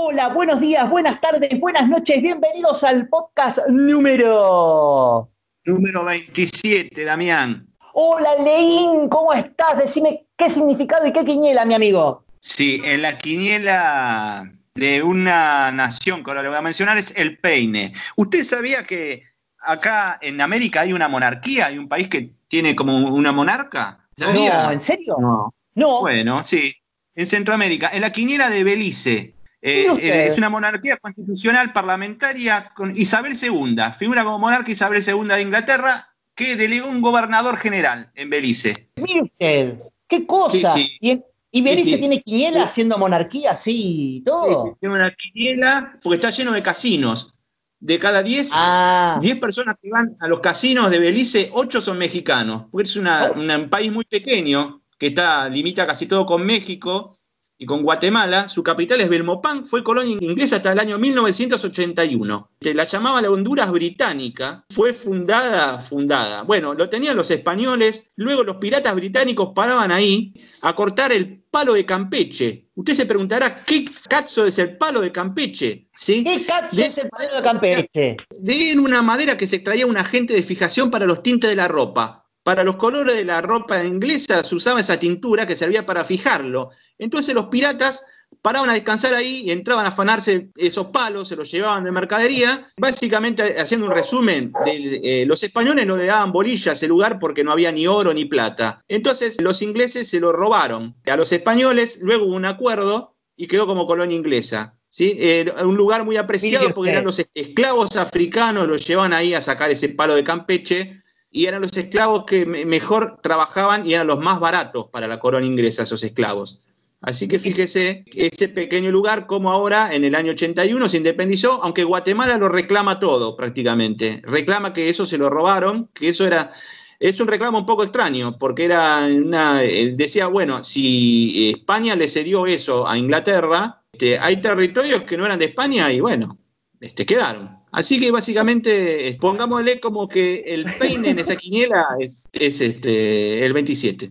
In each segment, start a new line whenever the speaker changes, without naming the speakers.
Hola, buenos días, buenas tardes, buenas noches, bienvenidos al podcast número...
Número 27, Damián.
Hola, Leín, ¿cómo estás? Decime qué significado y qué quiniela, mi amigo.
Sí, en la quiniela de una nación que ahora le voy a mencionar es el peine. ¿Usted sabía que acá en América hay una monarquía, hay un país que tiene como una monarca? ¿Sabía?
No, ¿en serio?
No.
No.
Bueno, sí. En Centroamérica, en la quiniela de Belice. Eh,
usted.
es una monarquía constitucional parlamentaria con Isabel II. Figura como monarca Isabel II de Inglaterra, que delegó un gobernador general en Belice.
Mire usted, qué cosa.
Sí, sí.
Y, en- y Belice
Sí,
tiene quiniela haciendo monarquía, sí, todo.
Tiene una quiniela porque está lleno de casinos. De cada 10,
Ah,
10 personas que van a los casinos de Belice, 8 son mexicanos. Porque es una-
Oh.
una- un país muy pequeño que está, limita casi todo con México y con Guatemala. Su capital es Belmopán, fue colonia inglesa hasta el año 1981. Te La llamaba la Honduras británica. Fue fundada, fundada. Bueno, lo tenían los españoles, luego los piratas británicos paraban ahí a cortar el palo de Campeche. Usted se preguntará, ¿qué cazo es el palo de Campeche? ¿Sí?
¿qué
de-
es el padrino de Campeche?
de una madera que se extraía un agente de fijación para los tintes de la ropa. Para los colores de la ropa inglesa se usaba esa tintura que servía para fijarlo. Entonces los piratas paraban a descansar ahí y entraban a afanarse esos palos, se los llevaban de mercadería. Básicamente, haciendo un resumen, de, eh, los españoles no le daban bolilla a ese lugar porque no había ni oro ni plata. Entonces los ingleses se lo robaron a los españoles, luego hubo un acuerdo y quedó como colonia inglesa. ¿sí? Eh, un lugar muy apreciado porque eran los esclavos africanos, los llevaban ahí a sacar ese palo de Campeche y eran los esclavos que me- mejor trabajaban y eran los más baratos para la corona inglesa, esos esclavos. Así que fíjese ese pequeño lugar, como ahora en el año 81 se independizó, aunque Guatemala lo reclama todo prácticamente. Reclama que eso se lo robaron, que eso era. Es un reclamo un poco extraño, porque era una. él Decía, bueno, si España le cedió eso a Inglaterra, este, hay territorios que no eran de España y bueno, este, quedaron. Así que básicamente, eh, pongámosle como que el peine en esa quiniela es, es este, el 27.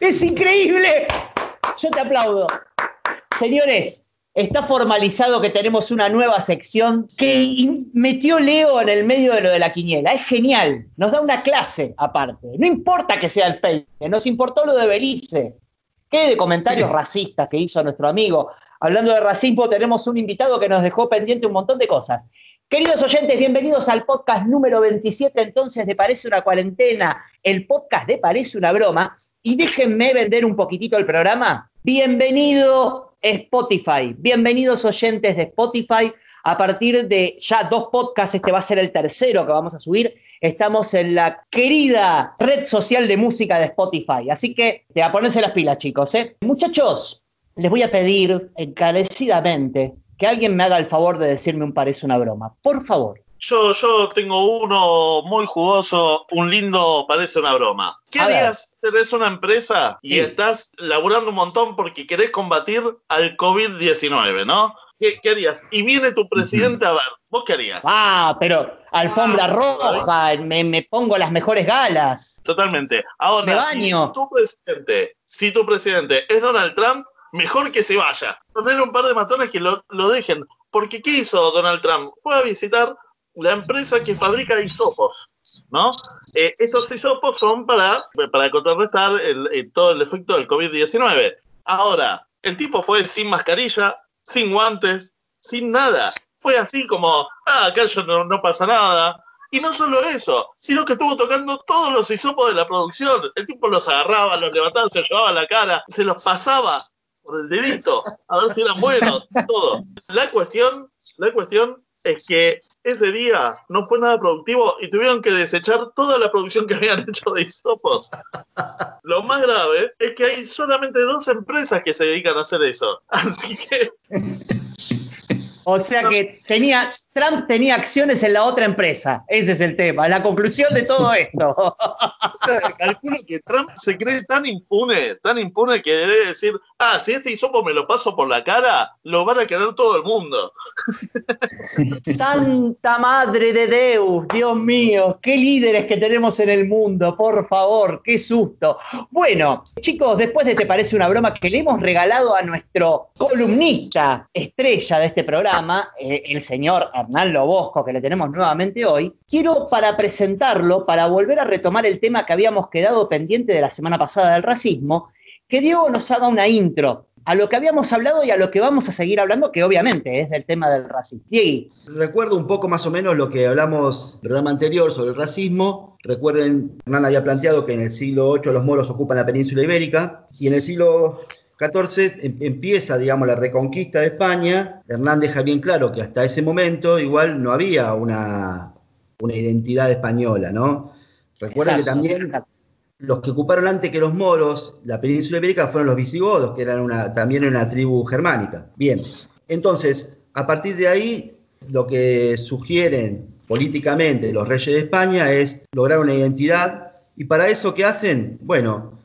¡Es increíble! Yo te aplaudo. Señores, está formalizado que tenemos una nueva sección que metió Leo en el medio de lo de la quiniela. Es genial. Nos da una clase aparte. No importa que sea el peine, nos importó lo de Belice. ¿Qué de comentarios racistas que hizo nuestro amigo? Hablando de racismo, tenemos un invitado que nos dejó pendiente un montón de cosas. Queridos oyentes, bienvenidos al podcast número 27 entonces de Parece una cuarentena, el podcast de Parece una broma. Y déjenme vender un poquitito el programa. Bienvenido Spotify, bienvenidos oyentes de Spotify. A partir de ya dos podcasts, este va a ser el tercero que vamos a subir. Estamos en la querida red social de música de Spotify. Así que te a ponerse las pilas, chicos. ¿eh? Muchachos, les voy a pedir encarecidamente que alguien me haga el favor de decirme un parece una broma. Por favor.
Yo, yo tengo uno muy jugoso, un lindo, parece una broma. ¿Qué harías? Tenés una empresa y
Sí.
estás laburando un montón porque querés combatir al COVID-19, ¿no? ¿Qué, qué harías? Y viene tu presidente a ver, ¿vos qué harías?
Ah, pero alfombra
Ah,
roja, me, me pongo las mejores galas.
Totalmente. Ahora,
Me baño.
si tu presidente, si tu presidente es Donald Trump, mejor que se vaya. Poner un par de matones que lo, lo dejen. Porque ¿qué hizo Donald Trump? Fue a visitar la empresa que fabrica hisopos, ¿no? Eh, estos hisopos son para, para contrarrestar eh, todo el efecto del COVID-19. Ahora, el tipo fue sin mascarilla, sin guantes, sin nada. Fue así como, ah, acá yo no, no pasa nada. Y no solo eso, sino que estuvo tocando todos los hisopos de la producción. El tipo los agarraba, los levantaba, se llevaba la cara, se los pasaba por el dedito, a ver si eran buenos, todo. La cuestión, la cuestión es que ese día no fue nada productivo y tuvieron que desechar toda la producción que habían hecho de hisopos. Lo más grave es que hay solamente dos empresas que se dedican a hacer eso. Así que
O sea que tenía, Trump tenía acciones en la otra empresa. Ese es el tema, la conclusión de todo esto.
calculo que Trump se cree tan impune, tan impune que debe decir, ah, si este hisopo me lo paso por la cara, lo van a querer todo el mundo.
Santa Madre de Deus, Dios mío, qué líderes que tenemos en el mundo, por favor, qué susto. Bueno, chicos, después de Te parece una broma que le hemos regalado a nuestro columnista estrella de este programa, eh, el señor Hernán Bosco, que le tenemos nuevamente hoy, quiero para presentarlo, para volver a retomar el tema que habíamos quedado pendiente de la semana pasada del racismo, que Diego nos haga una intro a lo que habíamos hablado y a lo que vamos a seguir hablando, que obviamente es del tema del racismo. Diego.
Recuerdo un poco más o menos lo que hablamos el programa anterior sobre el racismo. Recuerden, Hernán había planteado que en el siglo VIII los moros ocupan la península ibérica y en el siglo XIV em, empieza, digamos, la reconquista de España. Hernán deja bien claro que hasta ese momento igual no había una, una identidad española, ¿no? Recuerda que también los que ocuparon antes que los moros la península ibérica fueron los visigodos, que eran una, también una tribu germánica. Bien, entonces, a partir de ahí, lo que sugieren políticamente los reyes de España es lograr una identidad. ¿Y para eso qué hacen? Bueno,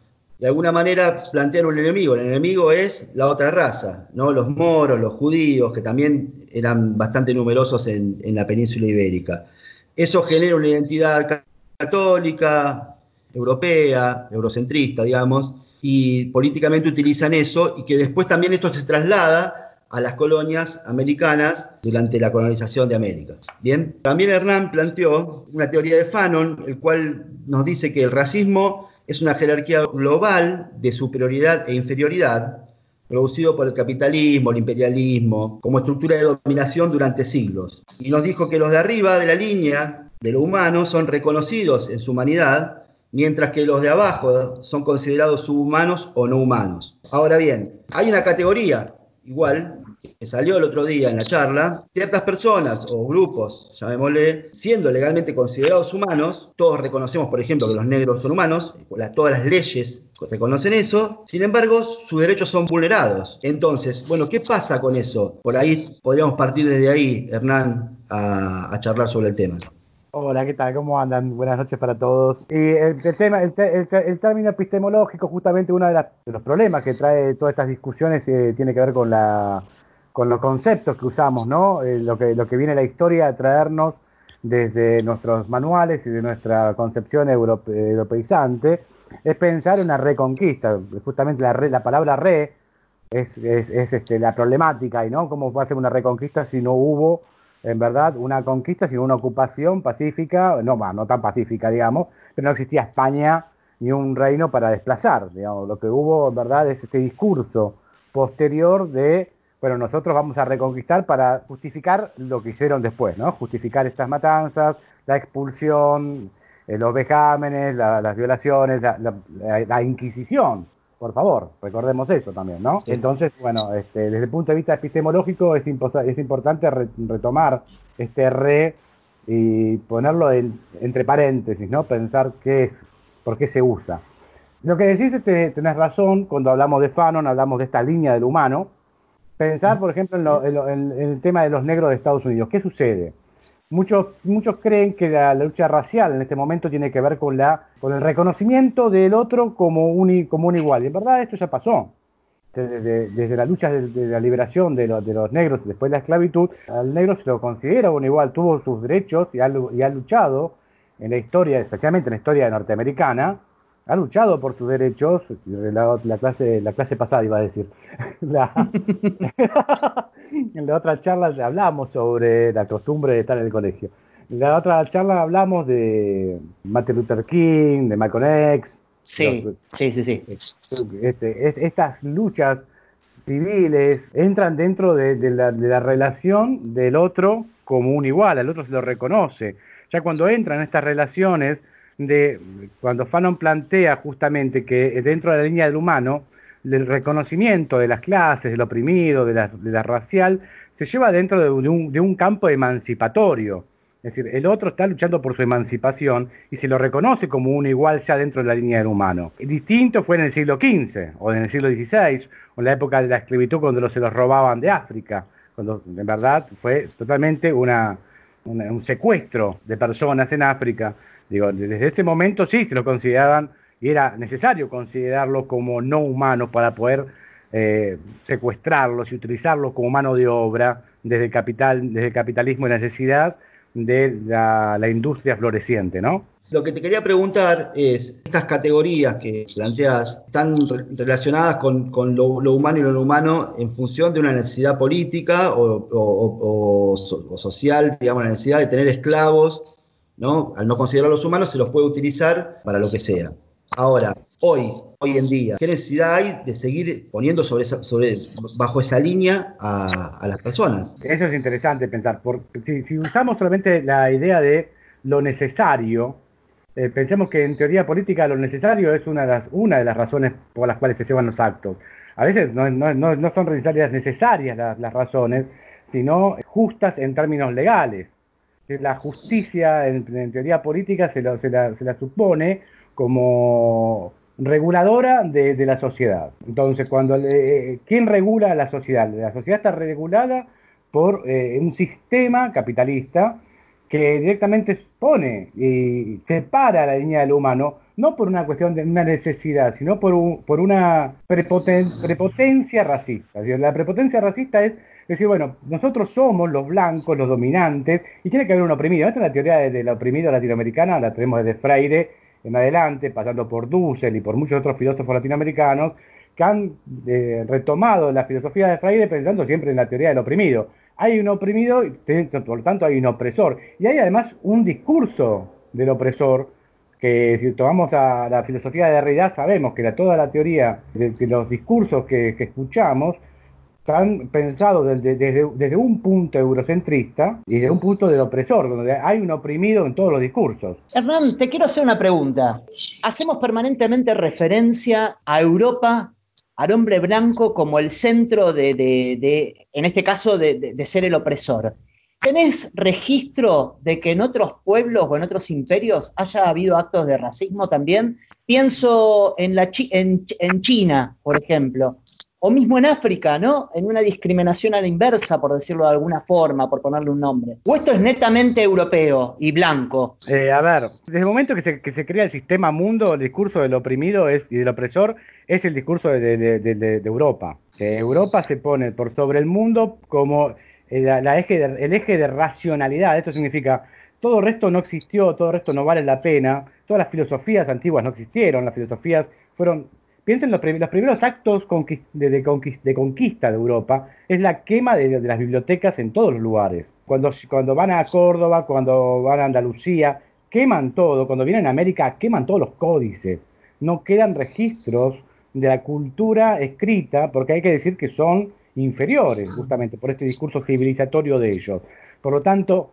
de alguna manera plantean un enemigo. El enemigo es la otra raza, ¿no? Los moros, los judíos, que también eran bastante numerosos en, la península ibérica. Eso genera una identidad católica, europea, eurocentrista, digamos, y políticamente utilizan eso y que después también esto se traslada a las colonias americanas durante la colonización de América. Bien, también Hernán planteó una teoría de Fanon, el cual nos dice que el racismo es una jerarquía global de superioridad e inferioridad producido por el capitalismo, el imperialismo, como estructura de dominación durante siglos. Y nos dijo que los de arriba de la línea de lo humano son reconocidos en su humanidad, mientras que los de abajo son considerados subhumanos o no humanos. Ahora bien, hay una categoría igual que salió el otro día en la charla, ciertas personas o grupos, llamémosle, siendo legalmente considerados humanos, todos reconocemos, por ejemplo, que los negros son humanos, todas las leyes reconocen eso, sin embargo, sus derechos son vulnerados. Entonces, bueno, ¿qué pasa con eso? Por ahí podríamos partir desde ahí, Hernán, a, charlar sobre el tema.
Hola, ¿qué tal? ¿Cómo andan? Buenas noches para todos. Y el, tema, el, término epistemológico, justamente uno de, los problemas que trae todas estas discusiones eh, tiene que ver con la con los conceptos que usamos, ¿no? Eh, lo, que, lo que viene la historia a traernos desde nuestros manuales y de nuestra concepción europeizante, es pensar en una reconquista. Justamente la, la palabra re es, es, este, la problemática, y no cómo va a ser una reconquista si no hubo, en verdad, una conquista, sino una ocupación pacífica, no, no tan pacífica, digamos, pero no existía España ni un reino para desplazar. Digamos. Lo que hubo, en verdad, es este discurso posterior de bueno, nosotros vamos a reconquistar para justificar lo que hicieron después, ¿no? Justificar estas matanzas, la expulsión, eh, los vejámenes, las violaciones, la, Inquisición, por favor, recordemos eso también, ¿no? Entonces, bueno, este, desde el punto de vista epistemológico es, es importante retomar este re y ponerlo entre paréntesis, ¿no? Pensar qué es, por qué se usa. Lo que decís, este, tenés razón, cuando hablamos de Fanon, hablamos de esta línea del humano, Pensar, por ejemplo, en, el tema de los negros de Estados Unidos. ¿Qué sucede? Muchos, muchos creen que la, lucha racial en este momento tiene que ver con, la, con el reconocimiento del otro como un, como un igual. Y en verdad esto ya pasó. Desde, la lucha de, la liberación de, de, los negros después de la esclavitud, al negro se lo considera un igual, tuvo sus derechos y ha, y ha luchado en la historia, especialmente en la historia norteamericana, ha luchado por sus derechos, la, clase, la clase pasada iba a decir. en la otra charla hablamos sobre la costumbre de estar en el colegio. En la otra charla hablamos de Martin Luther King, de Malcolm X.
Sí, sí, sí, sí.
Este, estas luchas civiles entran dentro de, la, de la relación del otro como un igual, al otro se lo reconoce. Ya cuando entran en estas relaciones de cuando Fanon plantea justamente que dentro de la línea del humano, el reconocimiento de las clases, del oprimido, de la, racial, se lleva dentro de un, de un, campo emancipatorio. Es decir, el otro está luchando por su emancipación y se lo reconoce como un igual ya dentro de la línea del humano. Distinto fue en el siglo XV o en el siglo XVI, o en la época de la esclavitud cuando se los robaban de África cuando en verdad fue totalmente una, una- un secuestro de personas en África. Digo, desde ese momento sí se lo consideraban y era necesario considerarlos como no humanos para poder eh, secuestrarlos y utilizarlos como mano de obra desde el capital, desde capitalismo y necesidad de la, industria floreciente, ¿no?
Lo que te quería preguntar es, estas categorías que planteas están re- relacionadas con, con lo, humano y lo no humano en función de una necesidad política o, o social, digamos, la necesidad de tener esclavos, ¿no? Al no considerarlos humanos se los puede utilizar para lo que sea. Ahora, hoy, hoy en día, ¿qué necesidad hay de seguir poniendo sobre esa, sobre, bajo esa línea a, las personas?
Eso es interesante pensar, porque si, usamos solamente la idea de lo necesario, eh, pensemos que en teoría política lo necesario es una de, las, razones por las cuales se llevan los actos. A veces no, son necesarias, necesarias las razones, sino justas en términos legales. La justicia en, teoría política se, lo- se la, se la supone como reguladora de, la sociedad. Entonces, cuando le- ¿quién regula la sociedad? La sociedad está regulada por eh, un sistema capitalista que directamente pone y separa la línea del humano, no por una cuestión de una necesidad, sino por, un- por una prepoten- prepotencia racista. La prepotencia racista es decir, bueno, nosotros somos los blancos, los dominantes, y tiene que haber un oprimido. Esta es la teoría de- del oprimido latinoamericano, la tenemos desde Freire en adelante, pasando por Dussel y por muchos otros filósofos latinoamericanos, que han eh, retomado la filosofía de Freire pensando siempre en la teoría del oprimido. Hay un oprimido, y por lo tanto hay un opresor. Y hay además un discurso del opresor, que si tomamos la filosofía de Derrida, sabemos que la- toda la teoría de, los discursos que escuchamos están pensados desde, desde- desde un punto eurocentrista y desde un punto del opresor, donde hay un oprimido en todos los discursos.
Hernán, te quiero hacer una pregunta. Hacemos permanentemente referencia a Europa, al hombre blanco, como el centro de, de- de- en este caso, de, de- ser el opresor. ¿Tenés registro de que en otros pueblos o en otros imperios haya habido actos de racismo también? Pienso en, la en, en China, por ejemplo, o mismo en África, ¿no? En una discriminación a la inversa, por decirlo de alguna forma, por ponerle un nombre. ¿O esto es netamente europeo y blanco?
Eh, a ver, desde el momento que se, que se crea el sistema mundo, el discurso del oprimido es, y del opresor es el discurso de, de- de- Europa. Eh, Europa se pone por sobre el mundo como el, la eje el eje de racionalidad. Esto significa todo el resto no existió, todo el resto no vale la pena, todas las filosofías antiguas no existieron, las filosofías fueron... Piensen los, los primeros actos de, de conquis- de conquista de Europa, es la quema de, de las bibliotecas en todos los lugares. Cuando, cuando van a Córdoba, cuando van a Andalucía, queman todo. Cuando vienen a América, queman todos los códices. No quedan registros de la cultura escrita, porque hay que decir que son inferiores, justamente por este discurso civilizatorio de ellos. Por lo tanto,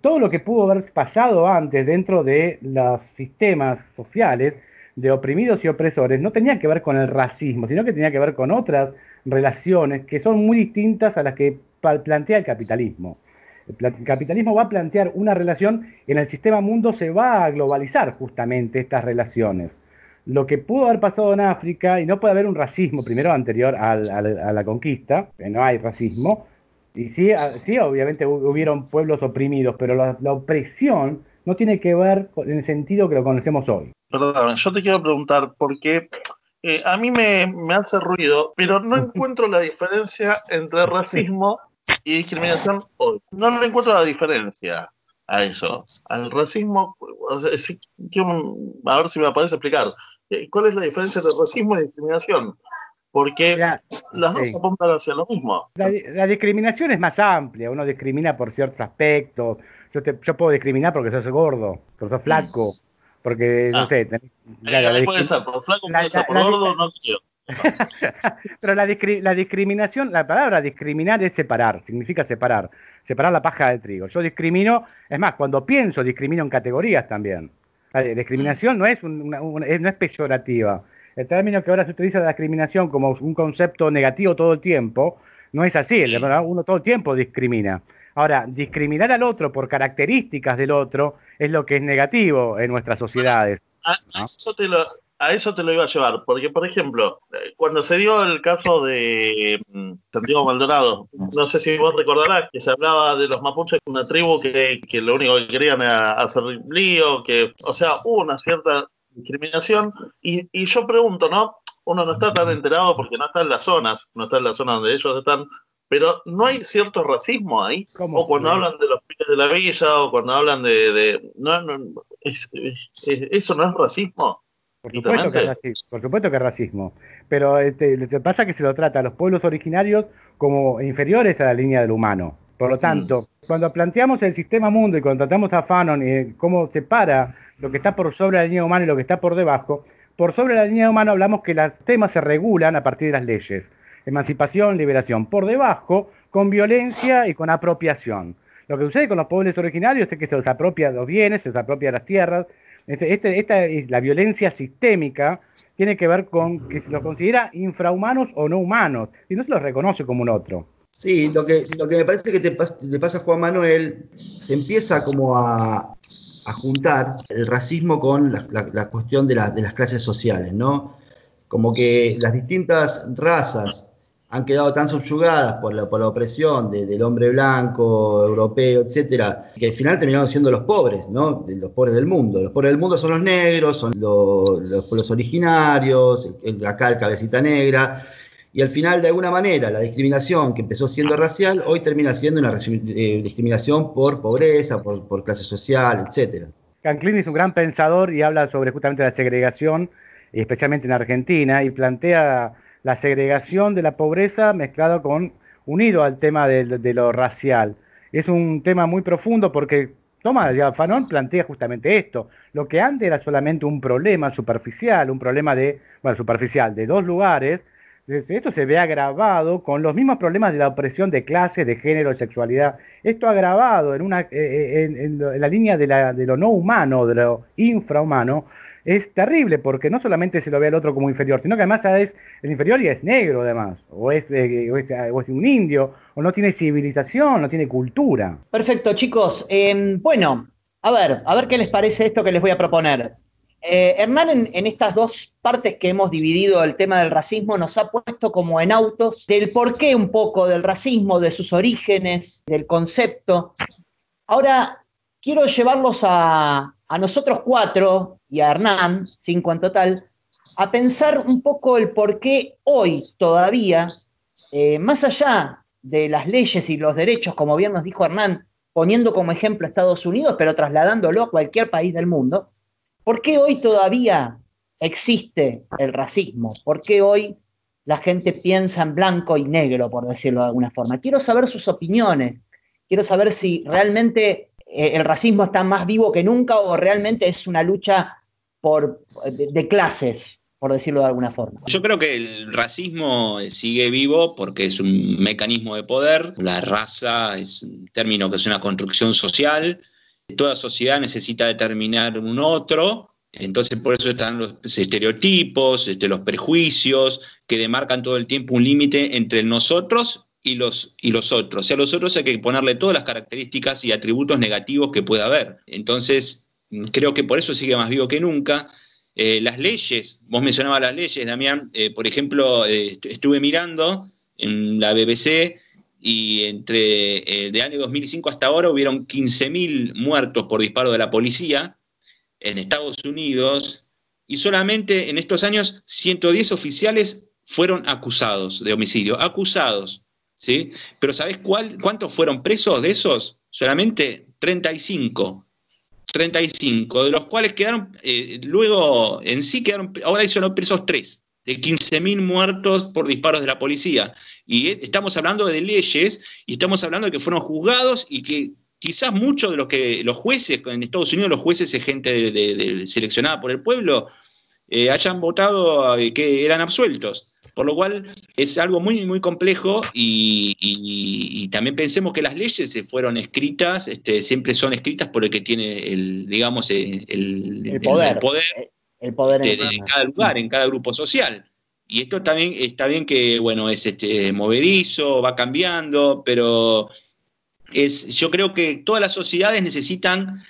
todo lo que pudo haber pasado antes dentro de los sistemas sociales de oprimidos y opresores no tenía que ver con el racismo, sino que tenía que ver con otras relaciones que son muy distintas a las que plantea el capitalismo. El capitalismo va a plantear una relación, en el sistema mundo se va a globalizar justamente estas relaciones. Lo que pudo haber pasado en África, y no puede haber un racismo primero anterior al- a la conquista, no hay racismo, y sí, sí, obviamente hu- hubieron pueblos oprimidos, pero la, la opresión no tiene que ver con- en el sentido que lo conocemos hoy.
Perdón, yo te quiero preguntar porque eh, a mí me, me hace ruido, pero no encuentro la diferencia entre racismo y discriminación hoy. No le encuentro la diferencia a eso. Al racismo, o sea, sí, quiero- a ver si me puedes explicar. eh, ¿Cuál es la diferencia entre racismo y discriminación? Porque las dos
sí.
apuntan hacia lo mismo.
La discriminación es más amplia, uno discrimina por ciertos aspectos. Yo, te- yo puedo discriminar porque sos gordo, porque sos flaco, porque, no
Ah.
sé, tenés-
Eh,
claro, la
puede ser, por flaco
la-
puede ser, por gordo no quiero.
Pero la, discri- la discriminación, la palabra discriminar es separar, significa separar, separar la paja del trigo. Yo discrimino, es más, cuando pienso discrimino en categorías también. La di- discriminación no es, un- una- no es peyorativa. El término que ahora se utiliza de discriminación como un concepto negativo todo el tiempo, no es así, uno todo el tiempo discrimina. Ahora, discriminar al otro por características del otro es lo que es negativo en nuestras sociedades.
A,
¿no?
eso te lo, a eso te lo iba a llevar, porque por ejemplo, eh, cuando se dio el caso de mm, Santiago Maldonado, no sé si vos recordarás que se hablaba de los mapuches una tribu que, que lo único que querían era hacer lío, que, o sea, hubo una cierta discriminación, y, y yo pregunto, ¿no? Uno no está tan enterado porque no está en las zonas, no está en la zona donde ellos están, pero no hay cierto racismo ahí. O cuando hablan de los pibes de la villa, o cuando hablan de. de- no, no, es- es- es- eso no es racismo.
Por supuesto, que es racismo, por supuesto que es racismo. Pero este, pasa que se lo trata a los pueblos originarios como inferiores a la línea del humano. Por lo tanto, cuando planteamos el sistema mundo y cuando tratamos a Fanon y cómo separa lo que está por sobre la línea humana y lo que está por debajo, por sobre la línea humana hablamos que los temas se regulan a partir de las leyes. Emancipación, liberación. Por debajo, con violencia y con apropiación. Lo que sucede con los pueblos originarios es que se los apropia los bienes, se los apropia las tierras. Este- este- esta es la violencia sistémica tiene que ver con que se los considera infrahumanos o no humanos y no se los reconoce como un otro.
Sí, lo que, lo que me parece que te, pas- te pasa Juan Manuel, se empieza como a, a juntar el racismo con la, cuestión de, de las clases sociales, ¿no? Como que las distintas razas han quedado tan subyugadas por la, por la opresión de- del hombre blanco, europeo, etcétera, que al final terminaron siendo los pobres, ¿no? Los pobres del mundo. Los pobres del mundo son los negros, son lo- los pueblos originarios, el- acá el cabecita negra, y al final, de alguna manera, la discriminación que empezó siendo racial, hoy termina siendo una eh, discriminación por pobreza, por, por clase social, etcétera.
Canclini es un gran pensador y habla sobre justamente la segregación, especialmente en Argentina, y plantea la segregación de la pobreza mezclado con, unido al tema de, lo racial. Es un tema muy profundo porque Tomás ya Fanon plantea justamente esto. Lo que antes era solamente un problema superficial, un problema de, bueno, superficial, de dos lugares, esto se ve agravado con los mismos problemas de la opresión de clase, de género, de sexualidad. Esto agravado en, una, eh, eh, en, en la línea de, la- de lo no humano, de lo infrahumano, es terrible porque no solamente se lo ve al otro como inferior, sino que además es el inferior y es negro además, o es, eh, o es, un indio, o no tiene civilización, no tiene cultura.
Perfecto, chicos. Eh, bueno, a ver, a ver qué les parece esto que les voy a proponer. Eh, Hernán, en, en estas dos partes que hemos dividido el tema del racismo, nos ha puesto como en autos del porqué un poco del racismo, de sus orígenes, del concepto. Ahora, quiero llevarlos a, a nosotros cuatro y a Hernán, cinco en total, a pensar un poco el por qué hoy todavía, eh, más allá de las leyes y los derechos, como bien nos dijo Hernán, poniendo como ejemplo a Estados Unidos, pero trasladándolo a cualquier país del mundo, ¿por qué hoy todavía existe el racismo? ¿Por qué hoy la gente piensa en blanco y negro, por decirlo de alguna forma? Quiero saber sus opiniones, quiero saber si realmente eh, el racismo está más vivo que nunca o realmente es una lucha por, de, clases, por decirlo de alguna forma.
Yo creo que el racismo sigue vivo porque es un mecanismo de poder. La raza es un término que es una construcción social. Toda sociedad necesita determinar un otro. Entonces, por eso están los estereotipos, este, los prejuicios, que demarcan todo el tiempo un límite entre nosotros y los, y los otros. Sea, a los otros hay que ponerle todas las características y atributos negativos que pueda haber. Entonces, creo que por eso sigue más vivo que nunca. Eh, las leyes, vos mencionabas las leyes, Damián, eh, por ejemplo, eh, estuve mirando en la BBC y entre de año 2005 hasta ahora hubieron 15.000 muertos por disparo de la policía en Estados Unidos y solamente en estos años 110 oficiales fueron acusados de homicidio, acusados, ¿sí? Pero ¿sabés cuál, cuántos fueron presos de esos? Solamente 35. 35, de los cuales quedaron, eh, luego en sí quedaron, ahora solo presos 3, de 15.000 muertos por disparos de la policía. Y eh, estamos hablando de leyes y estamos hablando de que fueron juzgados y que quizás muchos de los que los jueces, en Estados Unidos los jueces es gente seleccionada por el pueblo, eh, hayan votado que eran absueltos. Por lo cual es algo muy, muy complejo y, y, y, también pensemos que las leyes se fueron escritas, este, siempre son escritas por el que tiene el, digamos, el, el,
el poder,
el poder,
el poder
de, de, cada lugar, en cada grupo social. Y esto también está bien que, bueno, es este, movedizo, va cambiando, pero es, yo creo que todas las sociedades necesitan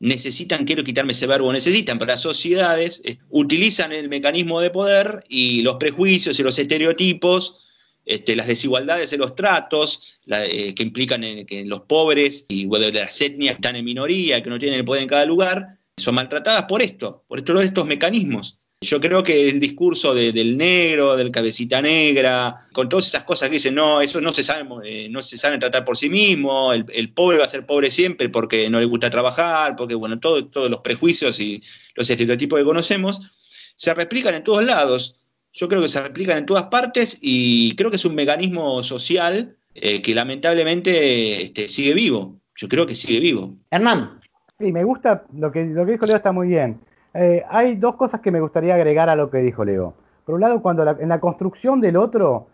necesitan, quiero quitarme ese verbo, necesitan, pero las sociedades eh, utilizan el mecanismo de poder y los prejuicios y los estereotipos, este, las desigualdades de los tratos eh, que implican que los pobres y de las etnias están en minoría, que no tienen el poder en cada lugar, son maltratadas por esto, por estos mecanismos. Yo creo que el discurso del negro, del cabecita negra, con todas esas cosas que dicen, no, eso no se sabe, eh, no se sabe tratar por sí mismo, el, pobre va a ser pobre siempre porque no le gusta trabajar, porque bueno, todos los prejuicios y los estereotipos que conocemos se replican en todos lados. Yo creo que se replican en todas partes y creo que es un mecanismo social eh, que lamentablemente este, sigue vivo. Yo creo que sigue vivo.
Hernán.
Sí, me gusta lo que, lo que dijo Leo, está muy bien. Eh, hay dos cosas que me gustaría agregar a lo que dijo Leo. Por un lado, cuando en la construcción del otro,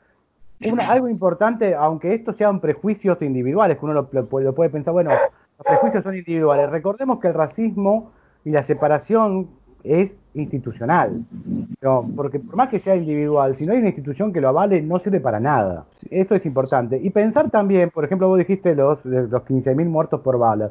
algo importante, aunque estos sean prejuicios individuales, que uno lo, puede pensar, bueno, los prejuicios son individuales. Recordemos que el racismo y la separación es institucional. porque por más que sea individual, si no hay una institución que lo avale, no sirve para nada. Eso es importante. Y pensar también, por ejemplo, vos dijiste los, los 15.000 muertos por balas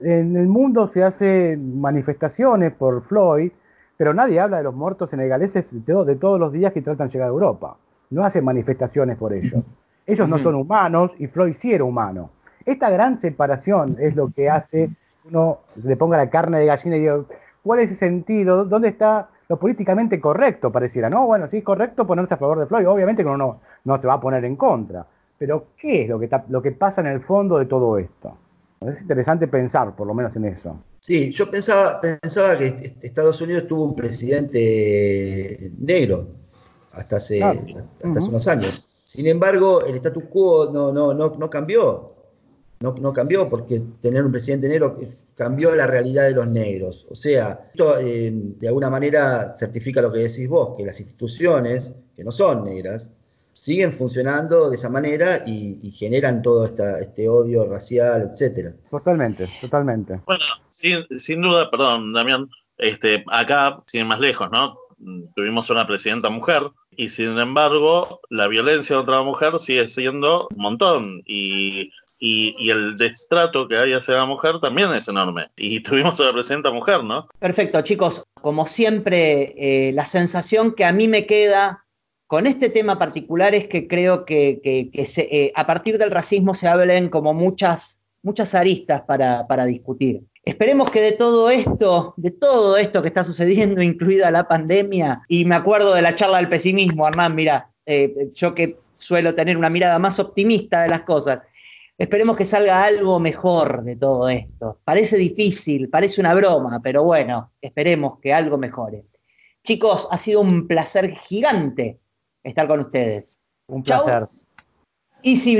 en el mundo se hacen manifestaciones por Floyd, pero nadie habla de los muertos senegaleses de, de todos los días que tratan de llegar a Europa. No hacen manifestaciones por ellos. Ellos no son humanos y Floyd sí era humano. Esta gran separación es lo que hace uno le ponga la carne de gallina y diga, ¿cuál es el sentido? ¿Dónde está lo políticamente correcto? Pareciera, ¿no? Bueno, sí es correcto ponerse a favor de Floyd, obviamente que uno no, no se va a poner en contra. Pero, ¿qué es lo que, lo que pasa en el fondo de todo esto? Es interesante pensar, por lo menos, en eso.
Sí, yo pensaba, pensaba que Estados Unidos tuvo un presidente negro hasta hace, hace unos años. Sin embargo, el status quo no, no, no, no cambió. No, no, cambió porque tener un presidente negro cambió la realidad de los negros. O sea, esto eh, de alguna manera certifica lo que decís vos, que las instituciones, que no son negras, siguen funcionando de esa manera y, generan todo este odio racial, etcétera.
Totalmente, totalmente.
Bueno, sin, duda, perdón, Damián, este, acá, sin más lejos, ¿no? Tuvimos una presidenta mujer y sin embargo la violencia contra la mujer sigue siendo un montón y, el destrato que hay hacia la mujer también es enorme. Y tuvimos una presidenta mujer, ¿no?
Perfecto, chicos. Como siempre, eh, la sensación que a mí me queda con este tema particular es que creo que, eh, a partir del racismo se hablen como muchas, muchas aristas para, discutir. Esperemos que de todo esto, de todo esto que está sucediendo, incluida la pandemia, y me acuerdo de la charla del pesimismo, Hernán, mira, eh, yo que suelo tener una mirada más optimista de las cosas, esperemos que salga algo mejor de todo esto. Parece difícil, parece una broma, pero bueno, esperemos que algo mejore. Chicos, ha sido un placer gigante estar con ustedes.
Un placer.
Y si